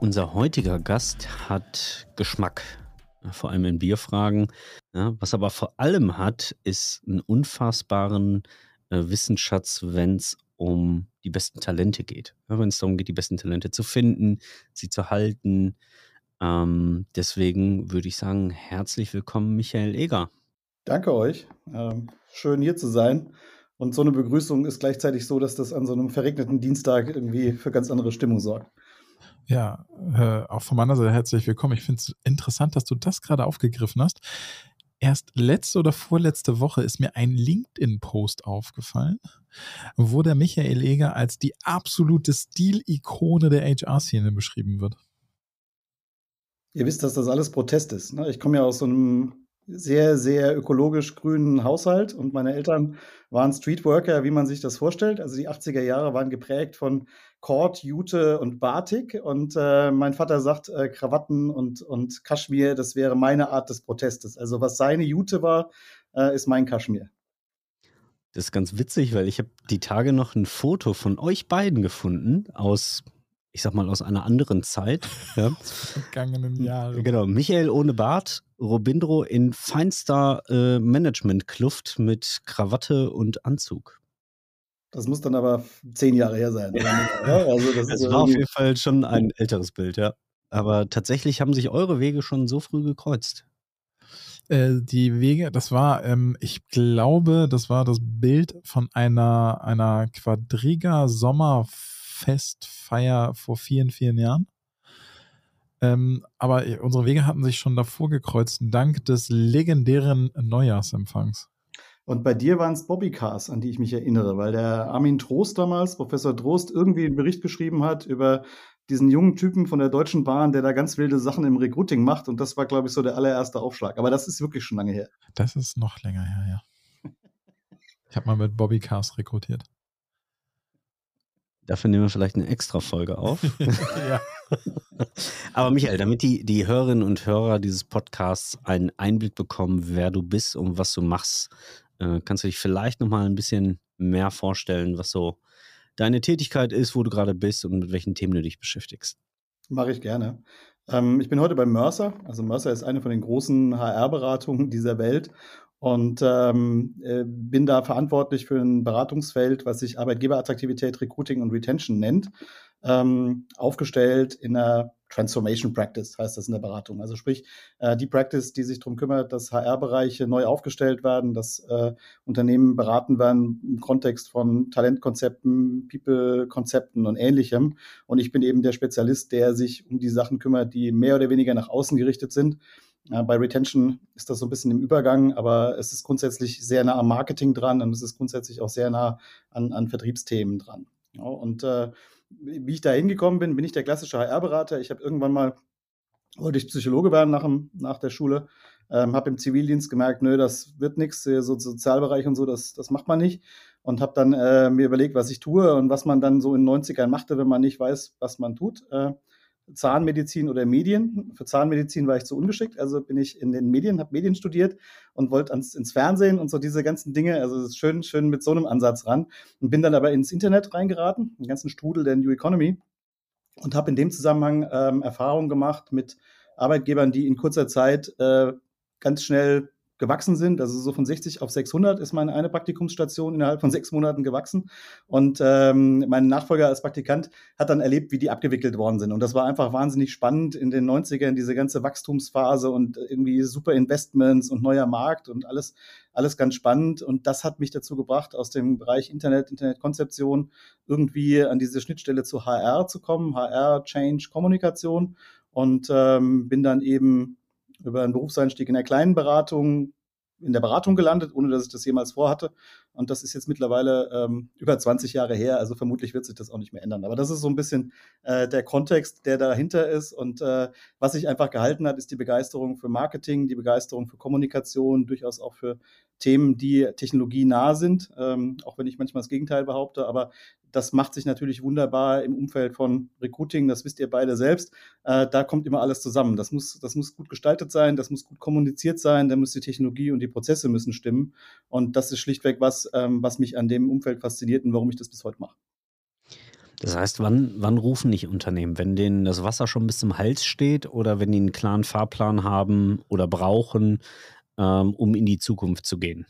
Unser heutiger Gast hat Geschmack, vor allem in Bierfragen. Ja, was aber vor allem hat, ist einen unfassbaren äh, Wissensschatz, wenn es um die besten Talente geht. Ja, wenn es darum geht, die besten Talente zu finden, sie zu halten. Ähm, deswegen würde ich sagen, herzlich willkommen, Michael Eger. Danke euch. Ähm, schön hier zu sein. Und so eine Begrüßung ist gleichzeitig so, dass das an so einem verregneten Dienstag irgendwie für ganz andere Stimmung sorgt. Ja, äh, auch von meiner Seite herzlich willkommen. Ich finde es interessant, dass du das gerade aufgegriffen hast. Erst letzte oder vorletzte Woche ist mir ein LinkedIn-Post aufgefallen, wo der Michael Eger als die absolute Stilikone der HR-Szene beschrieben wird. Ihr wisst, dass das alles Protest ist. Ne? Ich komme ja aus so einem sehr, sehr ökologisch grünen Haushalt und meine Eltern waren Streetworker, wie man sich das vorstellt. Also die 80er Jahre waren geprägt von Kord, Jute und Batik und äh, mein Vater sagt, äh, Krawatten und, und Kaschmir, das wäre meine Art des Protestes. Also was seine Jute war, äh, ist mein Kaschmir. Das ist ganz witzig, weil ich habe die Tage noch ein Foto von euch beiden gefunden aus ich sag mal, aus einer anderen Zeit. Ja. Vergangenen Jahren. Genau. Michael ohne Bart, Robindro in feinster äh, Management-Kluft mit Krawatte und Anzug. Das muss dann aber zehn Jahre her sein. ja, also das, das war auf jeden Fall schon ein älteres Bild, ja. Aber tatsächlich haben sich eure Wege schon so früh gekreuzt. Äh, die Wege, das war, ähm, ich glaube, das war das Bild von einer, einer Quadriga Sommerfestfeier vor vielen, vielen Jahren. Ähm, aber unsere Wege hatten sich schon davor gekreuzt, dank des legendären Neujahrsempfangs. Und bei dir waren es Bobbycars, an die ich mich erinnere, weil der Armin Trost damals, Professor Trost, irgendwie einen Bericht geschrieben hat über diesen jungen Typen von der Deutschen Bahn, der da ganz wilde Sachen im Recruiting macht. Und das war, glaube ich, so der allererste Aufschlag. Aber das ist wirklich schon lange her. Das ist noch länger her, ja. Ich habe mal mit Bobbycars rekrutiert. Dafür nehmen wir vielleicht eine extra Folge auf. ja. Aber Michael, damit die, die Hörerinnen und Hörer dieses Podcasts einen Einblick bekommen, wer du bist und was du machst, äh, kannst du dich vielleicht noch mal ein bisschen mehr vorstellen, was so deine Tätigkeit ist, wo du gerade bist und mit welchen Themen du dich beschäftigst? Mache ich gerne. Ähm, ich bin heute bei Mercer. Also Mercer ist eine von den großen HR-Beratungen dieser Welt und ähm, äh, bin da verantwortlich für ein Beratungsfeld, was sich Arbeitgeberattraktivität, Recruiting und Retention nennt, ähm, aufgestellt in einer Transformation Practice, heißt das in der Beratung. Also sprich, äh, die Practice, die sich darum kümmert, dass HR-Bereiche neu aufgestellt werden, dass äh, Unternehmen beraten werden im Kontext von Talentkonzepten, People-Konzepten und ähnlichem. Und ich bin eben der Spezialist, der sich um die Sachen kümmert, die mehr oder weniger nach außen gerichtet sind. Bei Retention ist das so ein bisschen im Übergang, aber es ist grundsätzlich sehr nah am Marketing dran und es ist grundsätzlich auch sehr nah an, an Vertriebsthemen dran. Und äh, wie ich da hingekommen bin, bin ich der klassische HR-Berater. Ich habe irgendwann mal, wollte ich Psychologe werden nach, dem, nach der Schule, ähm, habe im Zivildienst gemerkt, nö, das wird nichts, so Sozialbereich und so, das, das macht man nicht. Und habe dann äh, mir überlegt, was ich tue und was man dann so in den 90ern machte, wenn man nicht weiß, was man tut. Äh, Zahnmedizin oder Medien. Für Zahnmedizin war ich zu ungeschickt, also bin ich in den Medien, habe Medien studiert und wollte ans, ins Fernsehen und so diese ganzen Dinge. Also es ist schön, schön mit so einem Ansatz ran und bin dann aber ins Internet reingeraten, den ganzen Strudel der New Economy und habe in dem Zusammenhang ähm, Erfahrungen gemacht mit Arbeitgebern, die in kurzer Zeit äh, ganz schnell gewachsen sind. Also so von 60 auf 600 ist meine eine Praktikumsstation innerhalb von sechs Monaten gewachsen. Und ähm, mein Nachfolger als Praktikant hat dann erlebt, wie die abgewickelt worden sind. Und das war einfach wahnsinnig spannend in den 90ern, diese ganze Wachstumsphase und irgendwie super Investments und neuer Markt und alles, alles ganz spannend. Und das hat mich dazu gebracht, aus dem Bereich Internet, Internetkonzeption irgendwie an diese Schnittstelle zu HR zu kommen, HR, Change, Kommunikation. Und ähm, bin dann eben über einen Berufseinstieg in der kleinen Beratung in der Beratung gelandet, ohne dass ich das jemals vorhatte. Und das ist jetzt mittlerweile ähm, über 20 Jahre her. Also vermutlich wird sich das auch nicht mehr ändern. Aber das ist so ein bisschen äh, der Kontext, der dahinter ist. Und äh, was sich einfach gehalten hat, ist die Begeisterung für Marketing, die Begeisterung für Kommunikation, durchaus auch für Themen, die technologienah sind, ähm, auch wenn ich manchmal das Gegenteil behaupte, aber das macht sich natürlich wunderbar im Umfeld von Recruiting, das wisst ihr beide selbst. Äh, da kommt immer alles zusammen. Das muss, das muss gut gestaltet sein, das muss gut kommuniziert sein, da muss die Technologie und die Prozesse müssen stimmen. Und das ist schlichtweg was, ähm, was mich an dem Umfeld fasziniert und warum ich das bis heute mache. Das heißt, wann, wann rufen nicht Unternehmen? Wenn denen das Wasser schon bis zum Hals steht oder wenn die einen klaren Fahrplan haben oder brauchen, ähm, um in die Zukunft zu gehen?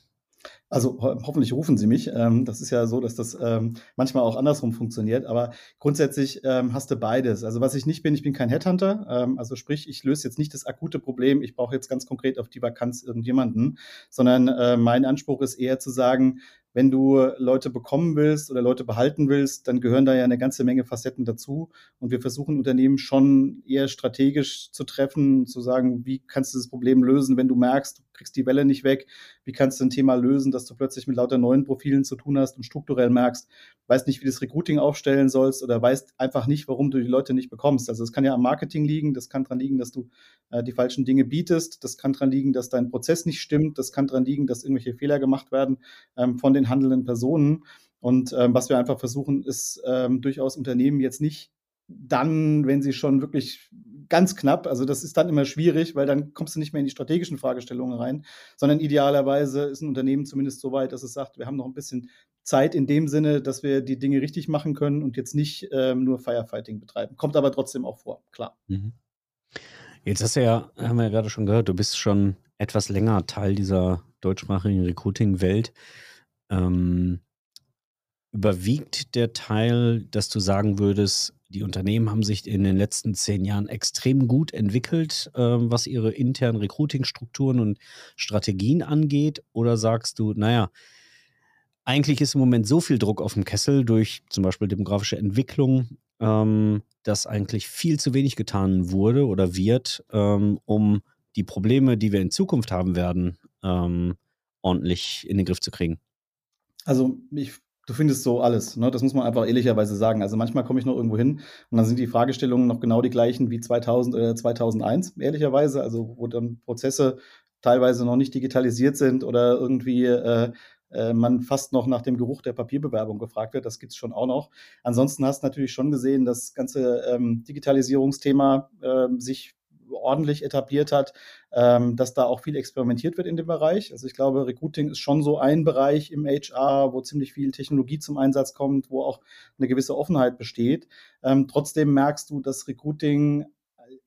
Also ho hoffentlich rufen Sie mich. Ähm, das ist ja so, dass das ähm, manchmal auch andersrum funktioniert. Aber grundsätzlich ähm, hast du beides. Also was ich nicht bin, ich bin kein Headhunter. Ähm, also sprich, ich löse jetzt nicht das akute Problem. Ich brauche jetzt ganz konkret auf die Vakanz irgendjemanden, sondern äh, mein Anspruch ist eher zu sagen, wenn du Leute bekommen willst oder Leute behalten willst, dann gehören da ja eine ganze Menge Facetten dazu. Und wir versuchen Unternehmen schon eher strategisch zu treffen, zu sagen, wie kannst du das Problem lösen, wenn du merkst, du kriegst die Welle nicht weg. Wie kannst du ein Thema lösen, dass du plötzlich mit lauter neuen Profilen zu tun hast und strukturell merkst, weißt nicht, wie du das Recruiting aufstellen sollst oder weißt einfach nicht, warum du die Leute nicht bekommst. Also es kann ja am Marketing liegen, das kann daran liegen, dass du äh, die falschen Dinge bietest, das kann daran liegen, dass dein Prozess nicht stimmt, das kann daran liegen, dass irgendwelche Fehler gemacht werden ähm, von den handelnden Personen. Und ähm, was wir einfach versuchen, ist ähm, durchaus Unternehmen jetzt nicht dann, wenn sie schon wirklich ganz knapp, also das ist dann immer schwierig, weil dann kommst du nicht mehr in die strategischen Fragestellungen rein, sondern idealerweise ist ein Unternehmen zumindest so weit, dass es sagt, wir haben noch ein bisschen Zeit in dem Sinne, dass wir die Dinge richtig machen können und jetzt nicht ähm, nur Firefighting betreiben. Kommt aber trotzdem auch vor, klar. Mhm. Jetzt hast du ja, haben wir ja gerade schon gehört, du bist schon etwas länger Teil dieser deutschsprachigen Recruiting-Welt. Ähm, überwiegt der Teil, dass du sagen würdest, die Unternehmen haben sich in den letzten zehn Jahren extrem gut entwickelt, äh, was ihre internen Recruiting-Strukturen und Strategien angeht? Oder sagst du, naja, eigentlich ist im Moment so viel Druck auf dem Kessel durch zum Beispiel demografische Entwicklung, ähm, dass eigentlich viel zu wenig getan wurde oder wird, ähm, um die Probleme, die wir in Zukunft haben werden, ähm, ordentlich in den Griff zu kriegen? Also ich Du findest so alles, ne? Das muss man einfach ehrlicherweise sagen. Also manchmal komme ich noch irgendwo hin und dann sind die Fragestellungen noch genau die gleichen wie 2000 oder 2001, ehrlicherweise. Also wo dann Prozesse teilweise noch nicht digitalisiert sind oder irgendwie äh, äh, man fast noch nach dem Geruch der Papierbewerbung gefragt wird. Das gibt's schon auch noch. Ansonsten hast du natürlich schon gesehen, das ganze ähm, Digitalisierungsthema äh, sich ordentlich etabliert hat, ähm, dass da auch viel experimentiert wird in dem Bereich. Also ich glaube, Recruiting ist schon so ein Bereich im HR, wo ziemlich viel Technologie zum Einsatz kommt, wo auch eine gewisse Offenheit besteht. Ähm, trotzdem merkst du, dass Recruiting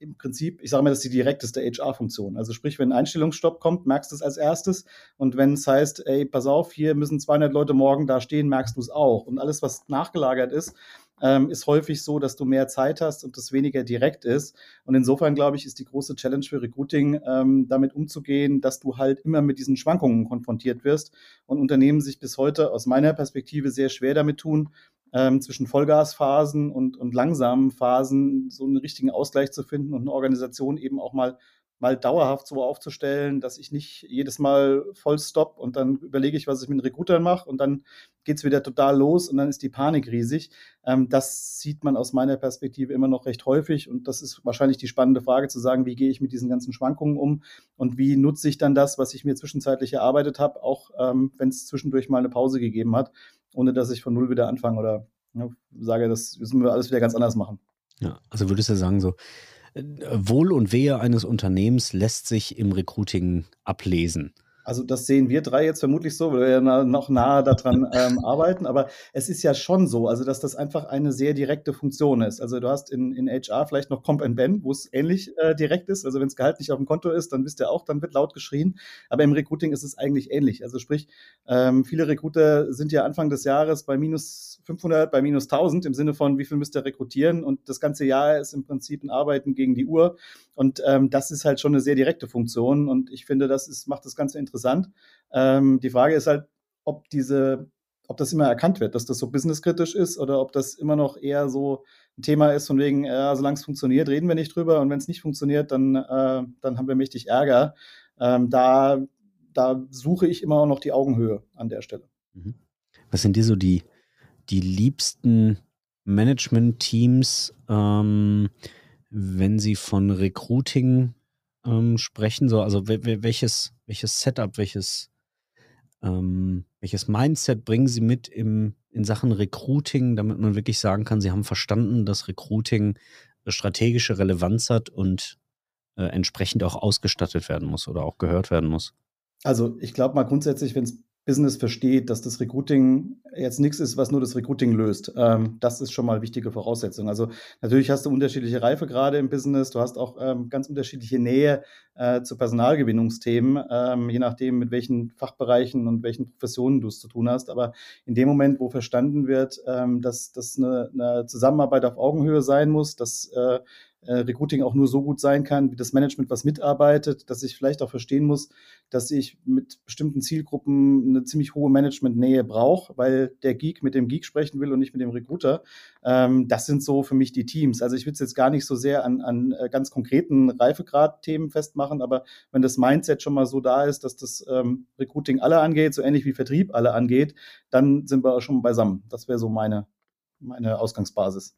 im Prinzip, ich sage mal, das ist die direkteste HR-Funktion. Also sprich, wenn ein Einstellungsstopp kommt, merkst du es als erstes. Und wenn es heißt, ey, pass auf, hier müssen 200 Leute morgen da stehen, merkst du es auch. Und alles, was nachgelagert ist, ähm, ist häufig so, dass du mehr Zeit hast und das weniger direkt ist. Und insofern, glaube ich, ist die große Challenge für Recruiting, ähm, damit umzugehen, dass du halt immer mit diesen Schwankungen konfrontiert wirst und Unternehmen sich bis heute aus meiner Perspektive sehr schwer damit tun, ähm, zwischen Vollgasphasen und, und langsamen Phasen so einen richtigen Ausgleich zu finden und eine Organisation eben auch mal mal dauerhaft so aufzustellen, dass ich nicht jedes Mal voll stopp und dann überlege ich, was ich mit den Recruitern mache und dann geht es wieder total los und dann ist die Panik riesig. Ähm, das sieht man aus meiner Perspektive immer noch recht häufig und das ist wahrscheinlich die spannende Frage zu sagen, wie gehe ich mit diesen ganzen Schwankungen um und wie nutze ich dann das, was ich mir zwischenzeitlich erarbeitet habe, auch ähm, wenn es zwischendurch mal eine Pause gegeben hat, ohne dass ich von null wieder anfange oder ja, sage, das müssen wir alles wieder ganz anders machen. Ja, also würdest du sagen, so Wohl und Wehe eines Unternehmens lässt sich im Recruiting ablesen. Also das sehen wir drei jetzt vermutlich so, weil wir ja noch nahe daran ähm, arbeiten. Aber es ist ja schon so, also dass das einfach eine sehr direkte Funktion ist. Also du hast in, in HR vielleicht noch Comp and Ben, wo es ähnlich äh, direkt ist. Also wenn das Gehalt nicht auf dem Konto ist, dann wisst ihr auch, dann wird laut geschrien. Aber im Recruiting ist es eigentlich ähnlich. Also sprich, ähm, viele Recruiter sind ja Anfang des Jahres bei minus 500, bei minus 1000 im Sinne von, wie viel müsst ihr rekrutieren? Und das ganze Jahr ist im Prinzip ein Arbeiten gegen die Uhr. Und ähm, das ist halt schon eine sehr direkte Funktion. Und ich finde, das ist, macht das Ganze interessant. Ähm, die Frage ist halt, ob diese, ob das immer erkannt wird, dass das so businesskritisch ist oder ob das immer noch eher so ein Thema ist, von wegen, äh, solange es funktioniert, reden wir nicht drüber und wenn es nicht funktioniert, dann, äh, dann haben wir mächtig Ärger. Ähm, da, da suche ich immer noch die Augenhöhe an der Stelle. Mhm. Was sind dir so die, die liebsten Management-Teams, ähm, wenn Sie von Recruiting ähm, sprechen? So, also welches, welches Setup, welches, ähm, welches Mindset bringen Sie mit im, in Sachen Recruiting, damit man wirklich sagen kann, Sie haben verstanden, dass Recruiting strategische Relevanz hat und äh, entsprechend auch ausgestattet werden muss oder auch gehört werden muss? Also ich glaube mal grundsätzlich, wenn es Business versteht, dass das Recruiting jetzt nichts ist, was nur das Recruiting löst. Ähm, das ist schon mal wichtige Voraussetzung. Also natürlich hast du unterschiedliche Reife gerade im Business, du hast auch ähm, ganz unterschiedliche Nähe äh, zu Personalgewinnungsthemen, ähm, je nachdem, mit welchen Fachbereichen und welchen Professionen du es zu tun hast. Aber in dem Moment, wo verstanden wird, ähm, dass das eine, eine, Zusammenarbeit auf Augenhöhe sein muss, dass äh, äh, Recruiting auch nur so gut sein kann, wie das Management was mitarbeitet, dass ich vielleicht auch verstehen muss, dass ich mit bestimmten Zielgruppen eine ziemlich hohe Managementnähe brauche, weil der Geek mit dem Geek sprechen will und nicht mit dem Recruiter. Ähm, das sind so für mich die Teams. Also ich will es jetzt gar nicht so sehr an, an äh, ganz konkreten Reifegrad-Themen festmachen, aber wenn das Mindset schon mal so da ist, dass das ähm, Recruiting alle angeht, so ähnlich wie Vertrieb alle angeht, dann sind wir auch schon beisammen. Das wäre so meine, meine Ausgangsbasis.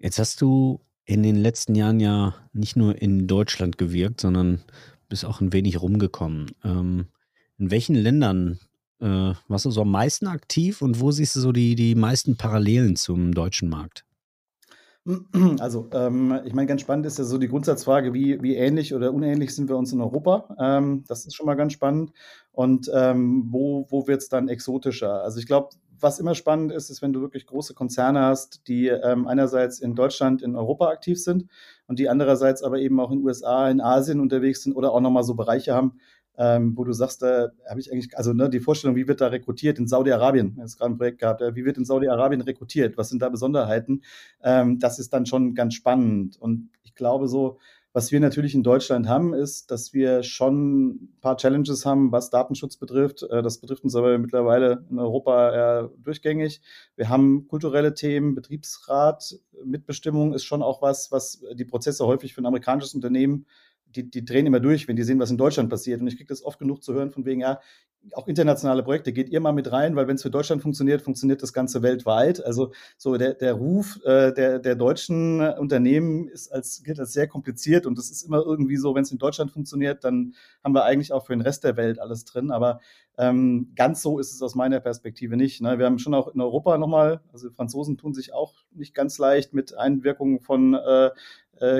Jetzt hast du in den letzten Jahren ja nicht nur in Deutschland gewirkt, sondern bist auch ein wenig rumgekommen. Ähm, in welchen Ländern äh, warst du so am meisten aktiv und wo siehst du so die, die meisten Parallelen zum deutschen Markt? Also, ähm, ich meine, ganz spannend ist ja so die Grundsatzfrage, wie, wie ähnlich oder unähnlich sind wir uns in Europa? Ähm, das ist schon mal ganz spannend. Und ähm, wo, wo wird es dann exotischer? Also ich glaube, was immer spannend ist, ist, wenn du wirklich große Konzerne hast, die ähm, einerseits in Deutschland, in Europa aktiv sind und die andererseits aber eben auch in den USA, in Asien unterwegs sind oder auch nochmal so Bereiche haben, ähm, wo du sagst, da habe ich eigentlich, also ne, die Vorstellung, wie wird da rekrutiert in Saudi-Arabien, jetzt gerade ein Projekt gehabt, wie wird in Saudi-Arabien rekrutiert, was sind da Besonderheiten, ähm, das ist dann schon ganz spannend. Und ich glaube so, was wir natürlich in Deutschland haben, ist, dass wir schon ein paar Challenges haben, was Datenschutz betrifft. Äh, das betrifft uns aber mittlerweile in Europa durchgängig. Wir haben kulturelle Themen, Betriebsrat, Mitbestimmung ist schon auch was, was die Prozesse häufig für ein amerikanisches Unternehmen die, die drehen immer durch, wenn die sehen, was in Deutschland passiert. Und ich kriege das oft genug zu hören von wegen, ja, auch internationale Projekte, geht ihr mal mit rein, weil wenn es für Deutschland funktioniert, funktioniert das Ganze weltweit. Also so der, der Ruf äh, der, der deutschen Unternehmen ist als, gilt als sehr kompliziert und das ist immer irgendwie so, wenn es in Deutschland funktioniert, dann haben wir eigentlich auch für den Rest der Welt alles drin. Aber ähm, ganz so ist es aus meiner Perspektive nicht. Ne? Wir haben schon auch in Europa nochmal, also Franzosen tun sich auch nicht ganz leicht mit Einwirkungen von äh,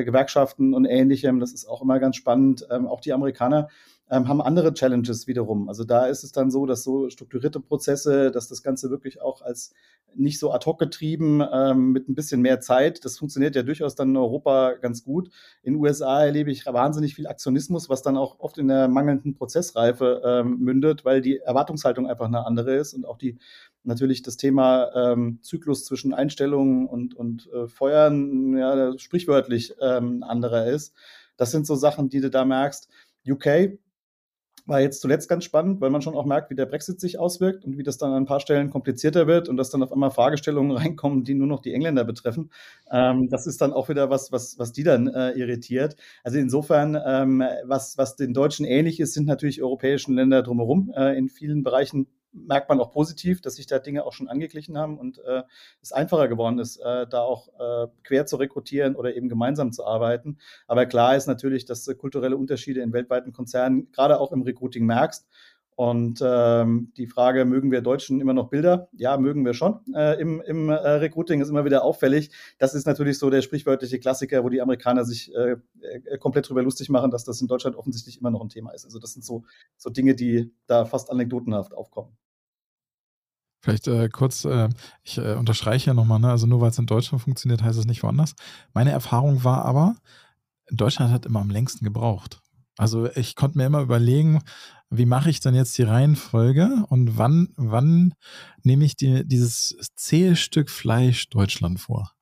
Gewerkschaften und ähnlichem. Das ist auch immer ganz spannend. Ähm, auch die Amerikaner ähm, haben andere Challenges wiederum. Also da ist es dann so, dass so strukturierte Prozesse, dass das Ganze wirklich auch als nicht so ad hoc getrieben ähm, mit ein bisschen mehr Zeit, das funktioniert ja durchaus dann in Europa ganz gut. In USA erlebe ich wahnsinnig viel Aktionismus, was dann auch oft in der mangelnden Prozessreife ähm, mündet, weil die Erwartungshaltung einfach eine andere ist und auch die natürlich das Thema ähm, Zyklus zwischen Einstellungen und, und äh, Feuern ja, sprichwörtlich ähm, anderer ist. Das sind so Sachen, die du da merkst. UK war jetzt zuletzt ganz spannend, weil man schon auch merkt, wie der Brexit sich auswirkt und wie das dann an ein paar Stellen komplizierter wird und dass dann auf einmal Fragestellungen reinkommen, die nur noch die Engländer betreffen. Ähm, das ist dann auch wieder was, was, was die dann äh, irritiert. Also insofern, ähm, was, was den Deutschen ähnlich ist, sind natürlich europäischen Länder drumherum. Äh, in vielen Bereichen merkt man auch positiv, dass sich da Dinge auch schon angeglichen haben und äh, es einfacher geworden ist, äh, da auch äh, quer zu rekrutieren oder eben gemeinsam zu arbeiten. Aber klar ist natürlich, dass du kulturelle Unterschiede in weltweiten Konzernen gerade auch im Recruiting merkst. Und ähm, die Frage, mögen wir Deutschen immer noch Bilder? Ja, mögen wir schon. Äh, Im im äh, Recruiting ist immer wieder auffällig. Das ist natürlich so der sprichwörtliche Klassiker, wo die Amerikaner sich äh, äh, komplett drüber lustig machen, dass das in Deutschland offensichtlich immer noch ein Thema ist. Also das sind so, so Dinge, die da fast anekdotenhaft aufkommen. Vielleicht äh, kurz, äh, ich äh, unterstreiche ja nochmal, ne? also nur weil es in Deutschland funktioniert, heißt es nicht woanders. Meine Erfahrung war aber, Deutschland hat immer am längsten gebraucht. Also ich konnte mir immer überlegen, wie mache ich dann jetzt die Reihenfolge und wann, wann nehme ich die, dieses zähe Stück Fleisch Deutschland vor?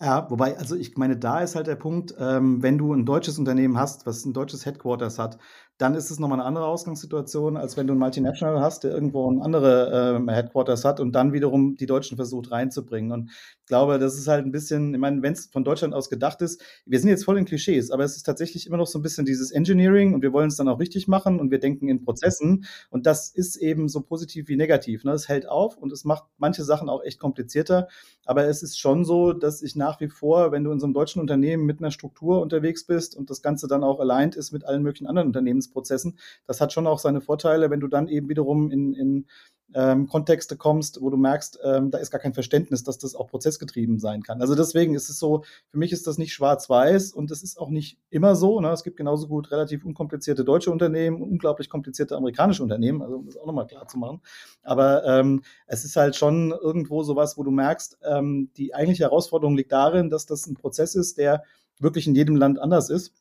Ja, wobei, also ich meine, da ist halt der Punkt, ähm, wenn du ein deutsches Unternehmen hast, was ein deutsches Headquarters hat, dann ist es nochmal eine andere Ausgangssituation, als wenn du ein Multinational hast, der irgendwo ein andere äh, Headquarters hat und dann wiederum die Deutschen versucht reinzubringen. Und ich glaube, das ist halt ein bisschen, ich meine, wenn es von Deutschland aus gedacht ist, wir sind jetzt voll in Klischees, aber es ist tatsächlich immer noch so ein bisschen dieses Engineering und wir wollen es dann auch richtig machen und wir denken in Prozessen und das ist eben so positiv wie negativ. Ne? Es hält auf und es macht manche Sachen auch echt komplizierter, aber es ist schon so, dass ich nach wie vor, wenn du in so einem deutschen Unternehmen mit einer Struktur unterwegs bist und das Ganze dann auch aligned ist mit allen möglichen anderen Unternehmens Prozessen. Das hat schon auch seine Vorteile, wenn du dann eben wiederum in, in ähm, Kontexte kommst, wo du merkst, ähm, da ist gar kein Verständnis, dass das auch prozessgetrieben sein kann. Also deswegen ist es so, für mich ist das nicht schwarz-weiß und es ist auch nicht immer so. Ne? Es gibt genauso gut relativ unkomplizierte deutsche Unternehmen und unglaublich komplizierte amerikanische Unternehmen, also um das auch nochmal klar zu machen. Aber ähm, es ist halt schon irgendwo sowas, wo du merkst, ähm, die eigentliche Herausforderung liegt darin, dass das ein Prozess ist, der wirklich in jedem Land anders ist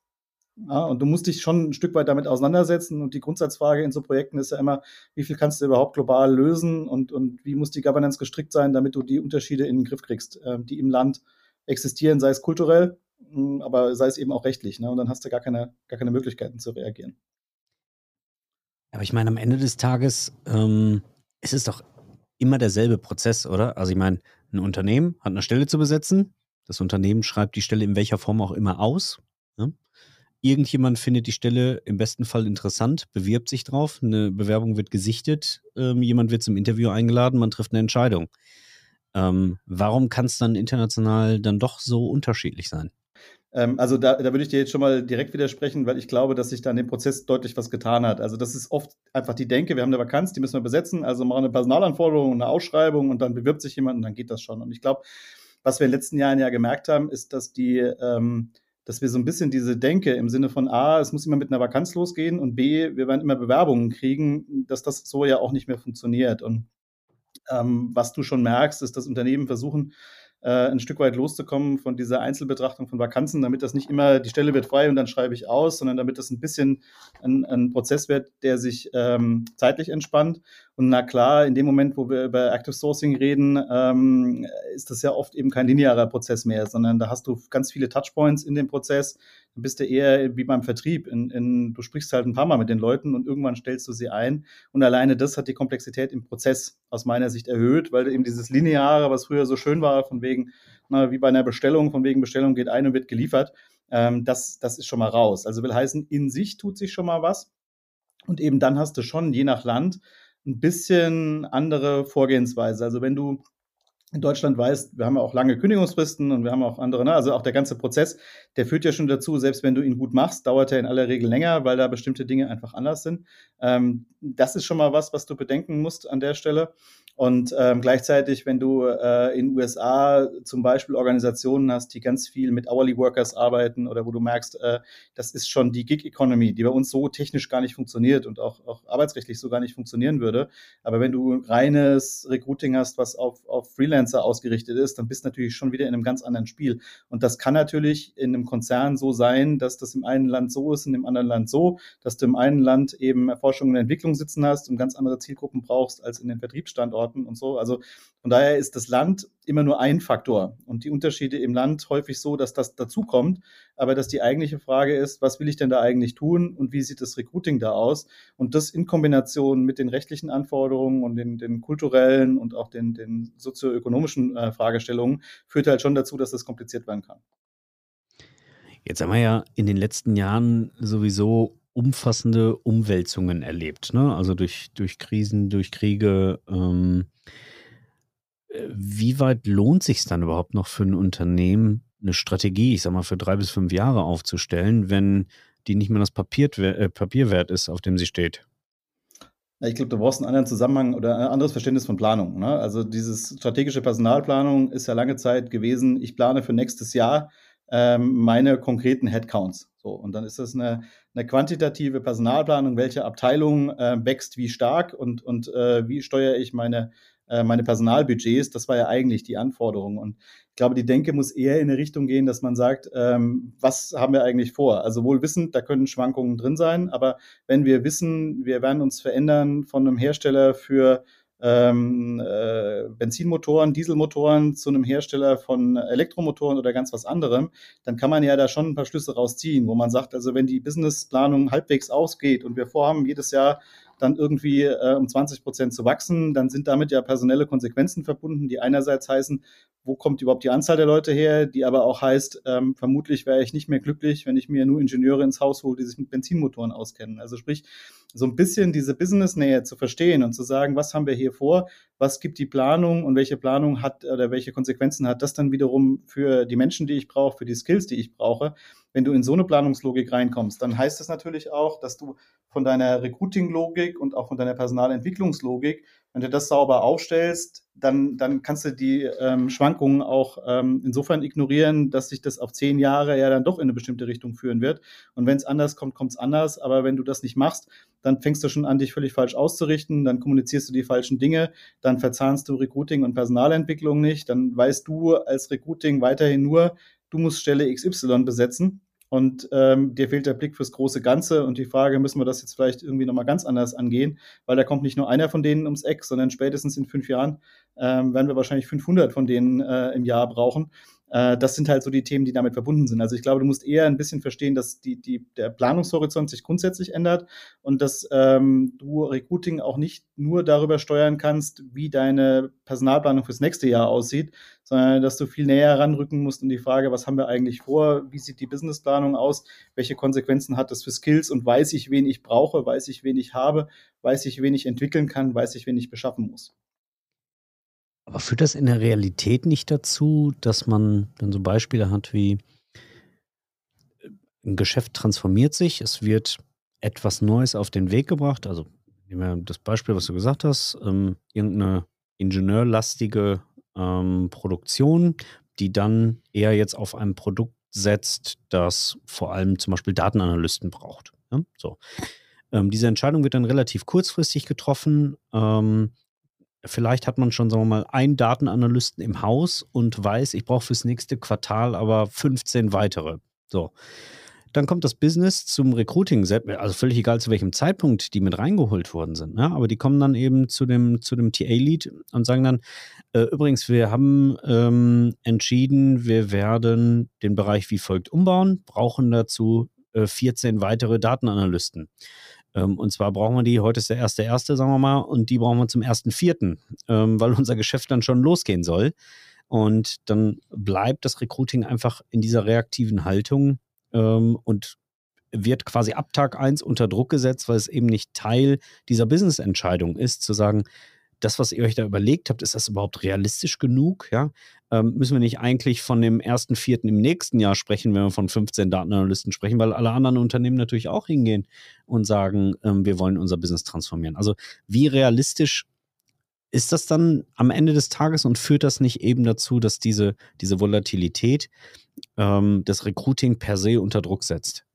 ja, und du musst dich schon ein Stück weit damit auseinandersetzen. Und die Grundsatzfrage in so Projekten ist ja immer, wie viel kannst du überhaupt global lösen und, und wie muss die Governance gestrickt sein, damit du die Unterschiede in den Griff kriegst, äh, die im Land existieren, sei es kulturell, hm, aber sei es eben auch rechtlich. Ne? Und dann hast du gar keine, gar keine Möglichkeiten zu reagieren. Aber ich meine, am Ende des Tages ähm, ist es doch immer derselbe Prozess, oder? Also ich meine, ein Unternehmen hat eine Stelle zu besetzen. Das Unternehmen schreibt die Stelle in welcher Form auch immer aus. Ne? Irgendjemand findet die Stelle im besten Fall interessant, bewirbt sich drauf, eine Bewerbung wird gesichtet, ähm, jemand wird zum Interview eingeladen, man trifft eine Entscheidung. Ähm, warum kann es dann international dann doch so unterschiedlich sein? Ähm, also da, da würde ich dir jetzt schon mal direkt widersprechen, weil ich glaube, dass sich da in dem Prozess deutlich was getan hat. Also das ist oft einfach die Denke, wir haben eine Vakanz, die müssen wir besetzen, also machen eine Personalanforderung, eine Ausschreibung und dann bewirbt sich jemand und dann geht das schon. Und ich glaube, was wir in den letzten Jahren ja gemerkt haben, ist, dass die ähm, dass wir so ein bisschen diese Denke im Sinne von A, es muss immer mit einer Vakanz losgehen und B, wir werden immer Bewerbungen kriegen, dass das so ja auch nicht mehr funktioniert. Und ähm, was du schon merkst, ist, dass Unternehmen versuchen, ein Stück weit loszukommen von dieser Einzelbetrachtung von Vakanzen, damit das nicht immer, die Stelle wird frei und dann schreibe ich aus, sondern damit das ein bisschen ein, ein Prozess wird, der sich ähm, zeitlich entspannt. Und na klar, in dem Moment, wo wir über Active Sourcing reden, ähm, ist das ja oft eben kein linearer Prozess mehr, sondern da hast du ganz viele Touchpoints in dem Prozess. Bist du eher wie beim Vertrieb. In, in, du sprichst halt ein paar Mal mit den Leuten und irgendwann stellst du sie ein. Und alleine das hat die Komplexität im Prozess aus meiner Sicht erhöht, weil eben dieses Lineare, was früher so schön war, von wegen, na, wie bei einer Bestellung, von wegen Bestellung geht ein und wird geliefert, ähm, das, das ist schon mal raus. Also will heißen, in sich tut sich schon mal was. Und eben dann hast du schon, je nach Land, ein bisschen andere Vorgehensweise. Also wenn du in Deutschland weißt, wir haben ja auch lange Kündigungsfristen und wir haben auch andere, ne? also auch der ganze Prozess, der führt ja schon dazu, selbst wenn du ihn gut machst, dauert er in aller Regel länger, weil da bestimmte Dinge einfach anders sind. Ähm, das ist schon mal was, was du bedenken musst an der Stelle. Und ähm, gleichzeitig, wenn du äh, in USA zum Beispiel Organisationen hast, die ganz viel mit Hourly Workers arbeiten oder wo du merkst, äh, das ist schon die Gig Economy, die bei uns so technisch gar nicht funktioniert und auch, auch arbeitsrechtlich so gar nicht funktionieren würde. Aber wenn du reines Recruiting hast, was auf, auf Freelancer ausgerichtet ist, dann bist du natürlich schon wieder in einem ganz anderen Spiel. Und das kann natürlich in einem Konzern so sein, dass das im einen Land so ist, in dem anderen Land so, dass du im einen Land eben Erforschung und Entwicklung sitzen hast und ganz andere Zielgruppen brauchst als in den Vertriebsstandorten Standorten und so. Also von daher ist das Land immer nur ein Faktor und die Unterschiede im Land häufig so, dass das dazukommt, aber dass die eigentliche Frage ist, was will ich denn da eigentlich tun und wie sieht das Recruiting da aus? Und das in Kombination mit den rechtlichen Anforderungen und den, den kulturellen und auch den, den sozioökonomischen äh, Fragestellungen führt halt schon dazu, dass das kompliziert werden kann. Jetzt haben wir ja in den letzten Jahren sowieso umfassende Umwälzungen erlebt. Ne? Also durch, durch Krisen, durch Kriege. Ähm, äh, wie weit lohnt sich dann überhaupt noch für ein Unternehmen, eine Strategie, ich sag mal, für drei bis fünf Jahre aufzustellen, wenn die nicht mehr das Papier, äh, Papier wert ist, auf dem sie steht? ich glaube, du brauchst einen anderen Zusammenhang oder ein anderes Verständnis von Planung. Ne? Also diese strategische Personalplanung ist ja lange Zeit gewesen, ich plane für nächstes Jahr ähm, meine konkreten Headcounts. So, und dann ist das eine, eine quantitative Personalplanung, welche Abteilung äh, wächst wie stark und, und äh, wie steuere ich meine, äh, meine Personalbudgets. Das war ja eigentlich die Anforderung. Und ich glaube, die Denke muss eher in eine Richtung gehen, dass man sagt, ähm, was haben wir eigentlich vor? Also wohl wissend, da können Schwankungen drin sein, aber wenn wir wissen, wir werden uns verändern von einem Hersteller für ähm, äh, Benzinmotoren, Dieselmotoren zu einem Hersteller von Elektromotoren oder ganz was anderem, dann kann man ja da schon ein paar Schlüsse rausziehen, wo man sagt, also wenn die Businessplanung halbwegs ausgeht und wir vorhaben, jedes Jahr dann irgendwie äh, um 20 Prozent zu wachsen, dann sind damit ja personelle Konsequenzen verbunden, die einerseits heißen, wo kommt überhaupt die Anzahl der Leute her, die aber auch heißt, ähm, vermutlich wäre ich nicht mehr glücklich, wenn ich mir nur Ingenieure ins Haus hole, die sich mit Benzinmotoren auskennen. Also sprich, so ein bisschen diese Business-Nähe zu verstehen und zu sagen, was haben wir hier vor, was gibt die Planung und welche Planung hat oder welche Konsequenzen hat das dann wiederum für die Menschen, die ich brauche, für die Skills, die ich brauche. Wenn du in so eine Planungslogik reinkommst, dann heißt das natürlich auch, dass du von deiner Recruiting-Logik und auch von deiner Personalentwicklungslogik wenn du das sauber aufstellst, dann, dann kannst du die ähm, Schwankungen auch ähm, insofern ignorieren, dass sich das auf zehn Jahre ja dann doch in eine bestimmte Richtung führen wird. Und wenn es anders kommt, kommt es anders. Aber wenn du das nicht machst, dann fängst du schon an, dich völlig falsch auszurichten, dann kommunizierst du die falschen Dinge, dann verzahnst du Recruiting und Personalentwicklung nicht, dann weißt du als Recruiting weiterhin nur, du musst Stelle XY besetzen und ähm, dir fehlt der Blick fürs große Ganze und die Frage, müssen wir das jetzt vielleicht irgendwie nochmal ganz anders angehen, weil da kommt nicht nur einer von denen ums Eck, sondern spätestens in fünf Jahren ähm, werden wir wahrscheinlich 500 von denen äh, im Jahr brauchen. Äh, das sind halt so die Themen, die damit verbunden sind. Also ich glaube, du musst eher ein bisschen verstehen, dass die, die, der Planungshorizont sich grundsätzlich ändert und dass ähm, du Recruiting auch nicht nur darüber steuern kannst, wie deine Personalplanung fürs nächste Jahr aussieht, sondern dass du viel näher ranrücken musst in die Frage, was haben wir eigentlich vor, wie sieht die Businessplanung aus, welche Konsequenzen hat das für Skills? Und weiß ich, wen ich brauche, weiß ich, wen ich habe, weiß ich, wen ich entwickeln kann, weiß ich, wen ich beschaffen muss. Aber führt das in der Realität nicht dazu, dass man dann so Beispiele hat wie äh, ein Geschäft transformiert sich, es wird etwas Neues auf den Weg gebracht, also nehmen wir das Beispiel, was du gesagt hast, ähm, irgendeine ingenieurlastige ähm, Produktion, die dann eher jetzt auf einem Produkt setzt, das vor allem zum Beispiel Datenanalysten braucht. Ja? So. Ähm, diese Entscheidung wird dann relativ kurzfristig getroffen. Ähm, Vielleicht hat man schon, sagen wir mal, einen Datenanalysten im Haus und weiß, ich brauche fürs nächste Quartal aber 15 weitere. So. Dann kommt das Business zum Recruiting, also völlig egal zu welchem Zeitpunkt die mit reingeholt worden sind. Ne? Aber die kommen dann eben zu dem, zu dem TA-Lead und sagen dann, äh, übrigens, wir haben ähm, entschieden, wir werden den Bereich wie folgt umbauen, brauchen dazu äh, 14 weitere Datenanalysten. Ähm, und zwar brauchen wir die, heute ist der erste erste, sagen wir mal, und die brauchen wir zum ersten vierten, ähm, weil unser Geschäft dann schon losgehen soll. Und dann bleibt das Recruiting einfach in dieser reaktiven Haltung ähm, und wird quasi ab Tag 1 unter Druck gesetzt, weil es eben nicht Teil dieser Business-Entscheidung ist, zu sagen, das, was ihr euch da überlegt habt, ist das überhaupt realistisch genug? Ja? Ähm, müssen wir nicht eigentlich von dem ersten Vierten im nächsten Jahr sprechen, wenn wir von 15 Datenanalysten sprechen, weil alle anderen Unternehmen natürlich auch hingehen und sagen, ähm, wir wollen unser Business transformieren. Also wie realistisch ist das dann am Ende des Tages und führt das nicht eben dazu, dass diese, diese Volatilität ähm, das Recruiting per se unter Druck setzt?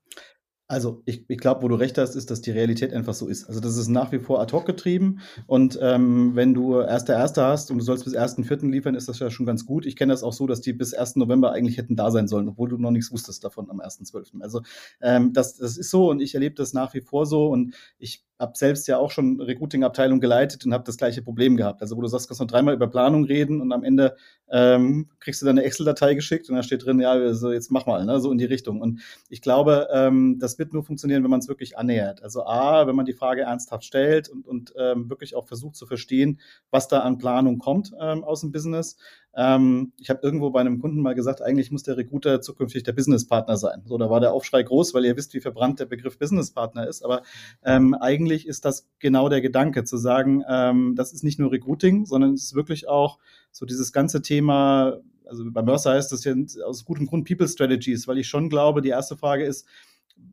Also ich, ich glaube, wo du recht hast, ist, dass die Realität einfach so ist. Also das ist nach wie vor ad hoc getrieben. Und ähm, wenn du erster Erster hast und du sollst bis ersten Vierten liefern, ist das ja schon ganz gut. Ich kenne das auch so, dass die bis 1. November eigentlich hätten da sein sollen, obwohl du noch nichts wusstest davon am 1.12. Also ähm, das, das ist so und ich erlebe das nach wie vor so. Und ich habe selbst ja auch schon Recruiting-Abteilung geleitet und habe das gleiche Problem gehabt. Also wo du sagst, kannst noch dreimal über Planung reden und am Ende ähm, kriegst du dann eine Excel-Datei geschickt und da steht drin, ja, also jetzt mach mal, ne, so in die Richtung. Und ich glaube, ähm, das wird nur funktionieren, wenn man es wirklich annähert. Also A, wenn man die Frage ernsthaft stellt und, und ähm, wirklich auch versucht zu verstehen, was da an Planung kommt ähm, aus dem Business. Ähm, ich habe irgendwo bei einem Kunden mal gesagt, eigentlich muss der Recruiter zukünftig der Businesspartner sein. So, da war der Aufschrei groß, weil ihr wisst, wie verbrannt der Begriff Businesspartner ist. Aber ähm, eigentlich ist das genau der Gedanke, zu sagen, ähm, das ist nicht nur Recruiting, sondern es ist wirklich auch so dieses ganze Thema, also bei Mercer heißt das ja aus gutem Grund People Strategies, weil ich schon glaube, die erste Frage ist,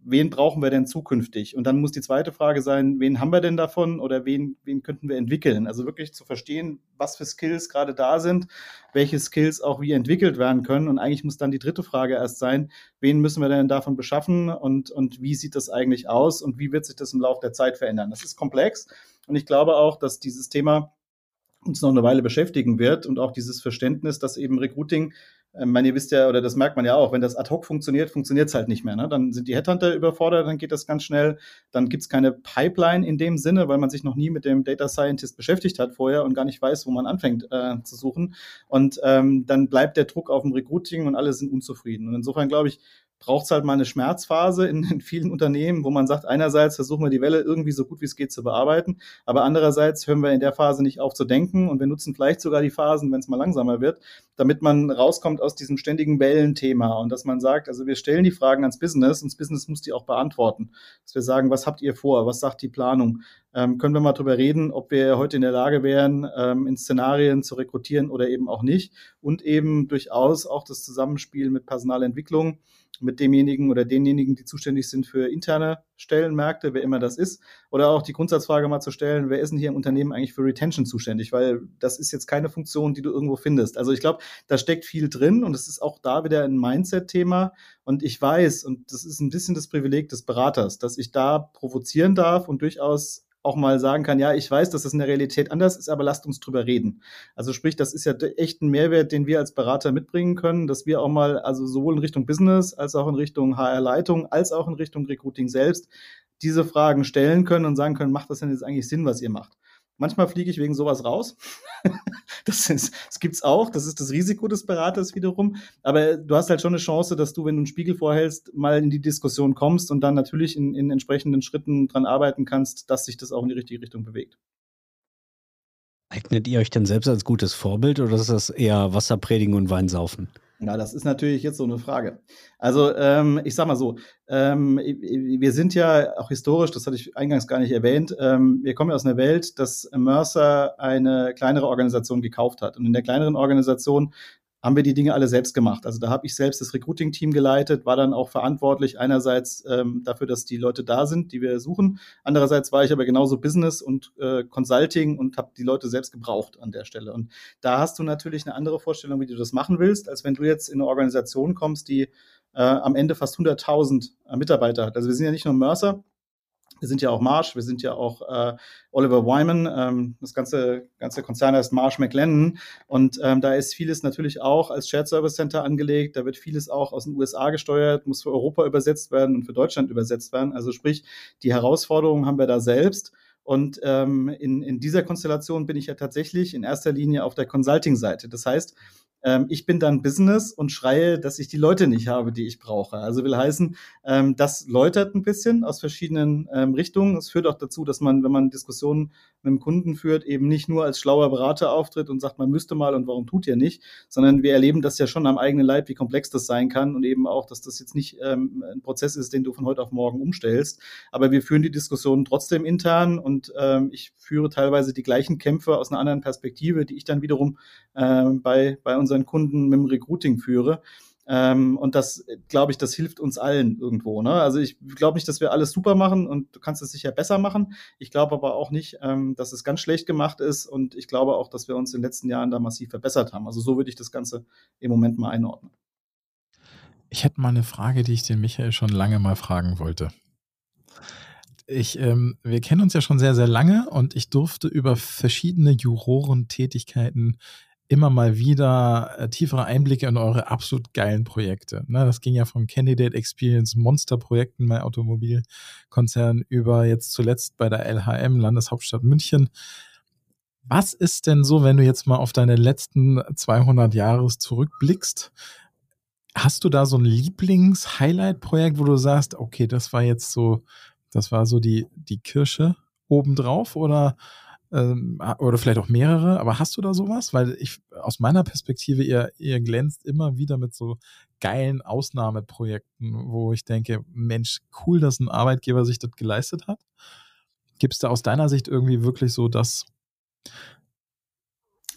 wen brauchen wir denn zukünftig? Und dann muss die zweite Frage sein, wen haben wir denn davon oder wen, wen könnten wir entwickeln? Also wirklich zu verstehen, was für Skills gerade da sind, welche Skills auch wie entwickelt werden können. Und eigentlich muss dann die dritte Frage erst sein, wen müssen wir denn davon beschaffen und, und wie sieht das eigentlich aus und wie wird sich das im Laufe der Zeit verändern? Das ist komplex. Und ich glaube auch, dass dieses Thema uns noch eine Weile beschäftigen wird und auch dieses Verständnis, dass eben Recruiting äh, meine, ihr wisst ja, oder das merkt man ja auch, wenn das ad hoc funktioniert, funktioniert es halt nicht mehr. Ne? Dann sind die Headhunter überfordert, dann geht das ganz schnell. Dann gibt es keine Pipeline in dem Sinne, weil man sich noch nie mit dem Data Scientist beschäftigt hat vorher und gar nicht weiß, wo man anfängt äh, zu suchen. Und ähm, dann bleibt der Druck auf dem Recruiting und alle sind unzufrieden. Und insofern glaube ich, braucht es halt mal eine Schmerzphase in, in, vielen Unternehmen, wo man sagt, einerseits versuchen wir die Welle irgendwie so gut wie es geht zu bearbeiten, aber andererseits hören wir in der Phase nicht auf zu denken und wir nutzen vielleicht sogar die Phasen, wenn es mal langsamer wird, damit man rauskommt aus diesem ständigen Wellenthema und dass man sagt, also wir stellen die Fragen ans Business und das Business muss die auch beantworten. Dass wir sagen, was habt ihr vor? Was sagt die Planung? Ähm, können wir mal drüber reden, ob wir heute in der Lage wären, ähm, in Szenarien zu rekrutieren oder eben auch nicht und eben durchaus auch das Zusammenspiel mit Personalentwicklung mit demjenigen oder denjenigen, die zuständig sind für interne Stellenmärkte, wer immer das ist. Oder auch die Grundsatzfrage mal zu stellen, wer ist denn hier im Unternehmen eigentlich für Retention zuständig? Weil das ist jetzt keine Funktion, die du irgendwo findest. Also ich glaube, da steckt viel drin und es ist auch da wieder ein Mindset-Thema. Und ich weiß, und das ist ein bisschen das Privileg des Beraters, dass ich da provozieren darf und durchaus auch mal sagen kann, ja, ich weiß, dass das in der Realität anders ist, aber lasst uns drüber reden. Also sprich, das ist ja echt ein Mehrwert, den wir als Berater mitbringen können, dass wir auch mal, also sowohl in Richtung Business als auch in Richtung HR-Leitung, als auch in Richtung Recruiting selbst, diese Fragen stellen können und sagen können, macht das denn jetzt eigentlich Sinn, was ihr macht? Manchmal fliege ich wegen sowas raus. das, ist, das gibt's auch. Das ist das Risiko des Beraters wiederum. Aber du hast halt schon eine Chance, dass du, wenn du einen Spiegel vorhältst, mal in die Diskussion kommst und dann natürlich in, in entsprechenden Schritten dran arbeiten kannst, dass sich das auch in die richtige Richtung bewegt. Eignet ihr euch denn selbst als gutes Vorbild oder ist das eher Wasserpredigen und Weinsaufen? Na, das ist natürlich jetzt so eine Frage. Also ähm, ich sag mal so, ähm, wir sind ja auch historisch, das hatte ich eingangs gar nicht erwähnt, ähm, wir kommen ja aus einer Welt, dass Mercer eine kleinere Organisation gekauft hat. Und in der kleineren Organisation haben wir die Dinge alle selbst gemacht. Also da habe ich selbst das Recruiting-Team geleitet, war dann auch verantwortlich einerseits ähm, dafür, dass die Leute da sind, die wir suchen. Andererseits war ich aber genauso Business und äh, Consulting und habe die Leute selbst gebraucht an der Stelle. Und da hast du natürlich eine andere Vorstellung, wie du das machen willst, als wenn du jetzt in eine Organisation kommst, die äh, am Ende fast 100.000 äh, Mitarbeiter hat. Also wir sind ja nicht nur Mercer, wir sind ja auch Marsh, wir sind ja auch äh, Oliver Wyman. Ähm, das ganze, ganze Konzern heißt Marsh McLennan. Und ähm, da ist vieles natürlich auch als Shared Service Center angelegt. Da wird vieles auch aus den USA gesteuert, muss für Europa übersetzt werden und für Deutschland übersetzt werden. Also sprich, die Herausforderungen haben wir da selbst. Und ähm, in, in dieser Konstellation bin ich ja tatsächlich in erster Linie auf der Consulting-Seite. Das heißt, ähm, ich bin dann Business und schreie, dass ich die Leute nicht habe, die ich brauche. Also will heißen, ähm, das läutert ein bisschen aus verschiedenen ähm, Richtungen. Es führt auch dazu, dass man, wenn man Diskussionen mit dem Kunden führt, eben nicht nur als schlauer Berater auftritt und sagt, man müsste mal und warum tut ihr nicht, sondern wir erleben das ja schon am eigenen Leib, wie komplex das sein kann und eben auch, dass das jetzt nicht ähm, ein Prozess ist, den du von heute auf morgen umstellst. Aber wir führen die Diskussionen trotzdem intern und ähm, ich führe teilweise die gleichen Kämpfe aus einer anderen Perspektive, die ich dann wiederum ähm, bei, bei unseren unseren Kunden mit dem Recruiting führe. Ähm, und das, glaube ich, das hilft uns allen irgendwo. Ne? Also ich glaube nicht, dass wir alles super machen und du kannst es sicher besser machen. Ich glaube aber auch nicht, ähm, dass es ganz schlecht gemacht ist und ich glaube auch, dass wir uns in den letzten Jahren da massiv verbessert haben. Also so würde ich das Ganze im Moment mal einordnen. Ich hätte mal eine Frage, die ich den Michael schon lange mal fragen wollte. Ich, ähm, wir kennen uns ja schon sehr, sehr lange und ich durfte über verschiedene Jurorentätigkeiten immer mal wieder äh, tiefere Einblicke in eure absolut geilen Projekte. Ne, das ging ja von Candidate Experience Monster-Projekten bei Automobilkonzernen über jetzt zuletzt bei der LHM, Landeshauptstadt München. Was ist denn so, wenn du jetzt mal auf deine letzten 200 Jahre zurückblickst? Hast du da so ein Lieblings-Highlight-Projekt, wo du sagst, okay, das war jetzt so, das war so die, die Kirsche obendrauf oder ähm, oder vielleicht auch mehrere, aber hast du da sowas? Weil ich aus meiner Perspektive, ihr, ihr glänzt immer wieder mit so geilen Ausnahmeprojekten, wo ich denke, Mensch, cool, dass ein Arbeitgeber sich das geleistet hat. Gibt es da aus deiner Sicht irgendwie wirklich so das,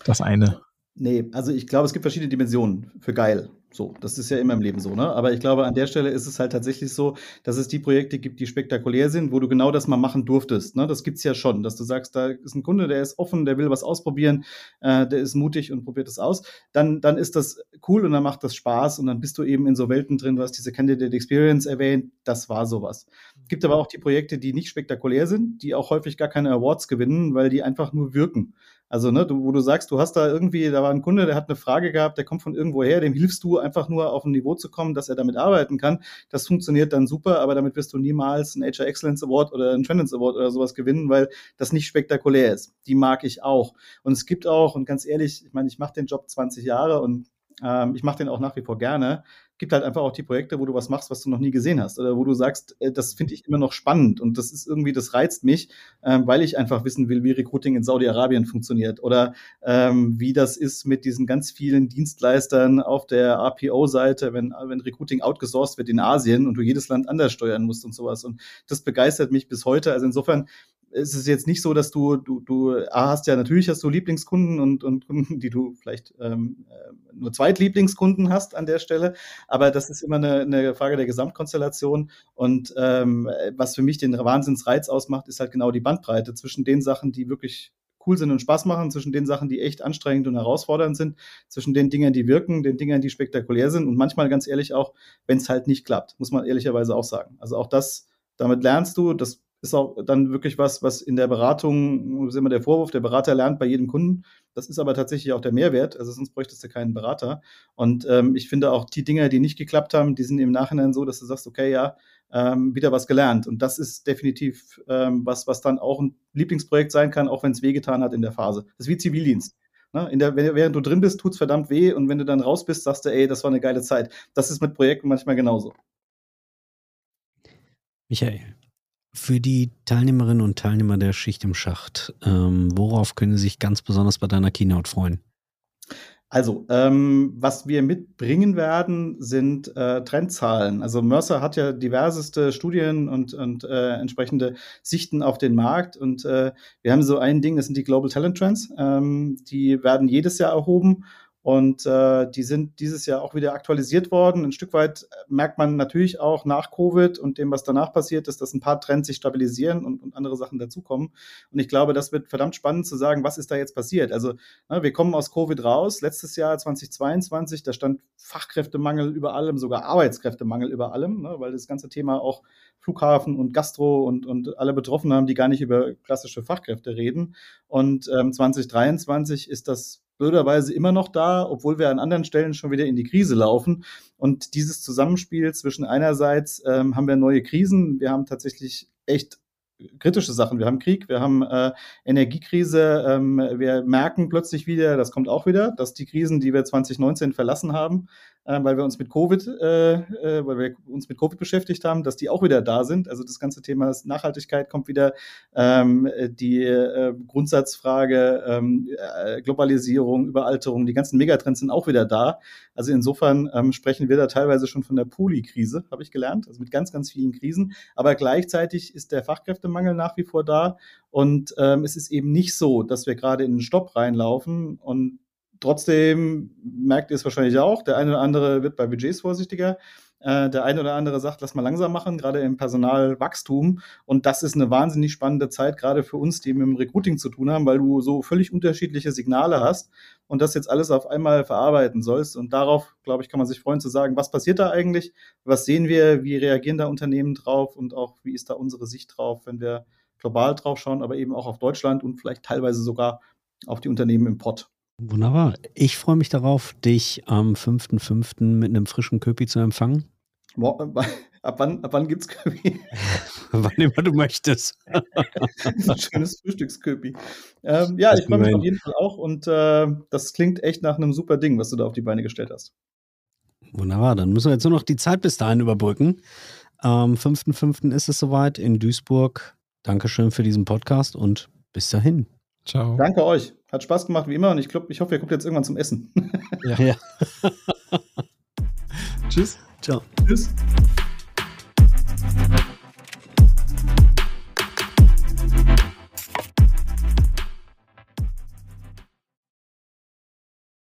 das eine? Nee, also ich glaube, es gibt verschiedene Dimensionen für geil. So, das ist ja immer im Leben so, ne? Aber ich glaube, an der Stelle ist es halt tatsächlich so, dass es die Projekte gibt, die spektakulär sind, wo du genau das mal machen durftest. Ne? Das gibt's ja schon, dass du sagst, da ist ein Kunde, der ist offen, der will was ausprobieren, äh, der ist mutig und probiert es aus. Dann, dann ist das cool und dann macht das Spaß und dann bist du eben in so Welten drin. Du hast diese Candidate Experience erwähnt, das war sowas. Gibt aber auch die Projekte, die nicht spektakulär sind, die auch häufig gar keine Awards gewinnen, weil die einfach nur wirken. Also, ne, du, wo du sagst, du hast da irgendwie, da war ein Kunde, der hat eine Frage gehabt, der kommt von irgendwo her, dem hilfst du einfach nur auf ein Niveau zu kommen, dass er damit arbeiten kann. Das funktioniert dann super, aber damit wirst du niemals einen HR Excellence Award oder einen Trendance Award oder sowas gewinnen, weil das nicht spektakulär ist. Die mag ich auch. Und es gibt auch, und ganz ehrlich, ich meine, ich mache den Job 20 Jahre und ähm, ich mache den auch nach wie vor gerne gibt halt einfach auch die Projekte, wo du was machst, was du noch nie gesehen hast oder wo du sagst, äh, das finde ich immer noch spannend und das ist irgendwie, das reizt mich, ähm, weil ich einfach wissen will, wie Recruiting in Saudi-Arabien funktioniert oder ähm, wie das ist mit diesen ganz vielen Dienstleistern auf der RPO-Seite, wenn, wenn Recruiting outgesourced wird in Asien und du jedes Land anders steuern musst und sowas und das begeistert mich bis heute. Also insofern es ist jetzt nicht so, dass du, du, du A, hast ja natürlich hast du Lieblingskunden und, und Kunden, die du vielleicht ähm, äh, nur Zweitlieblingskunden hast an der Stelle, aber das ist immer eine, eine Frage der Gesamtkonstellation und ähm, was für mich den Wahnsinnsreiz ausmacht, ist halt genau die Bandbreite zwischen den Sachen, die wirklich cool sind und Spaß machen, zwischen den Sachen, die echt anstrengend und herausfordernd sind, zwischen den Dingen, die wirken, den Dingen, die spektakulär sind und manchmal ganz ehrlich auch, wenn es halt nicht klappt, muss man ehrlicherweise auch sagen. Also auch das, damit lernst du, das ist auch dann wirklich was, was in der Beratung, das ist immer der Vorwurf, der Berater lernt bei jedem Kunden. Das ist aber tatsächlich auch der Mehrwert, also sonst bräuchtest du keinen Berater. Und ähm, ich finde auch die Dinge, die nicht geklappt haben, die sind im Nachhinein so, dass du sagst, okay, ja, ähm, wieder was gelernt. Und das ist definitiv ähm, was, was dann auch ein Lieblingsprojekt sein kann, auch wenn es wehgetan hat in der Phase. Das ist wie Zivildienst. Ne? In der, während du drin bist, tut es verdammt weh und wenn du dann raus bist, sagst du, ey, das war eine geile Zeit. Das ist mit Projekten manchmal genauso. Michael, für die Teilnehmerinnen und Teilnehmer der Schicht im Schacht, ähm, worauf können sie sich ganz besonders bei deiner Keynote freuen? Also, ähm, was wir mitbringen werden, sind äh, Trendzahlen. Also Mercer hat ja diverseste Studien und, und äh, entsprechende Sichten auf den Markt. Und äh, wir haben so ein Ding, das sind die Global Talent Trends. Ähm, die werden jedes Jahr erhoben. Und äh, die sind dieses Jahr auch wieder aktualisiert worden. Ein Stück weit äh, merkt man natürlich auch nach Covid und dem, was danach passiert ist, dass ein paar Trends sich stabilisieren und, und andere Sachen dazukommen. Und ich glaube, das wird verdammt spannend zu sagen, was ist da jetzt passiert. Also ne, wir kommen aus Covid raus. Letztes Jahr 2022, da stand Fachkräftemangel über allem, sogar Arbeitskräftemangel über allem, ne, weil das ganze Thema auch Flughafen und Gastro und, und alle Betroffenen haben, die gar nicht über klassische Fachkräfte reden. Und ähm, 2023 ist das blöderweise immer noch da, obwohl wir an anderen Stellen schon wieder in die Krise laufen. Und dieses Zusammenspiel zwischen einerseits ähm, haben wir neue Krisen, wir haben tatsächlich echt kritische Sachen. Wir haben Krieg, wir haben äh, Energiekrise, ähm, wir merken plötzlich wieder, das kommt auch wieder, dass die Krisen, die wir 2019 verlassen haben, weil wir uns mit Covid, äh, äh, weil wir uns mit Covid beschäftigt haben, dass die auch wieder da sind. Also das ganze Thema Nachhaltigkeit kommt wieder, ähm, die äh, Grundsatzfrage ähm, äh, Globalisierung, Überalterung, die ganzen Megatrends sind auch wieder da. Also insofern ähm, sprechen wir da teilweise schon von der Puli-Krise, habe ich gelernt, also mit ganz, ganz vielen Krisen. Aber gleichzeitig ist der Fachkräftemangel nach wie vor da. Und ähm, es ist eben nicht so, dass wir gerade in einen Stopp reinlaufen und Trotzdem merkt ihr es wahrscheinlich auch, der eine oder andere wird bei Budgets vorsichtiger. Äh, der eine oder andere sagt, lass mal langsam machen, gerade im Personalwachstum. Und das ist eine wahnsinnig spannende Zeit, gerade für uns, die mit dem Recruiting zu tun haben, weil du so völlig unterschiedliche Signale hast und das jetzt alles auf einmal verarbeiten sollst. Und darauf, glaube ich, kann man sich freuen zu sagen, was passiert da eigentlich? Was sehen wir? Wie reagieren da Unternehmen drauf? Und auch, wie ist da unsere Sicht drauf, wenn wir global drauf schauen, aber eben auch auf Deutschland und vielleicht teilweise sogar auf die Unternehmen im Pott. Wunderbar. Ich freue mich darauf, dich am 5.5. mit einem frischen Köpi zu empfangen. Ab wann, ab wann es Köpi? wann immer du möchtest. Ein schönes Frühstücksköpi. Ähm, ja, das ich freue mich auf jeden Fall auch und äh, das klingt echt nach einem super Ding, was du da auf die Beine gestellt hast. Wunderbar, dann müssen wir jetzt nur noch die Zeit bis dahin überbrücken. Am 5.5. ist es soweit in Duisburg. Dankeschön für diesen Podcast und bis dahin. Ciao. Danke euch. Hat Spaß gemacht wie immer und ich glaube, ich hoffe, ihr kommt jetzt irgendwann zum Essen. ja. ja. Tschüss. Ciao. Tschüss.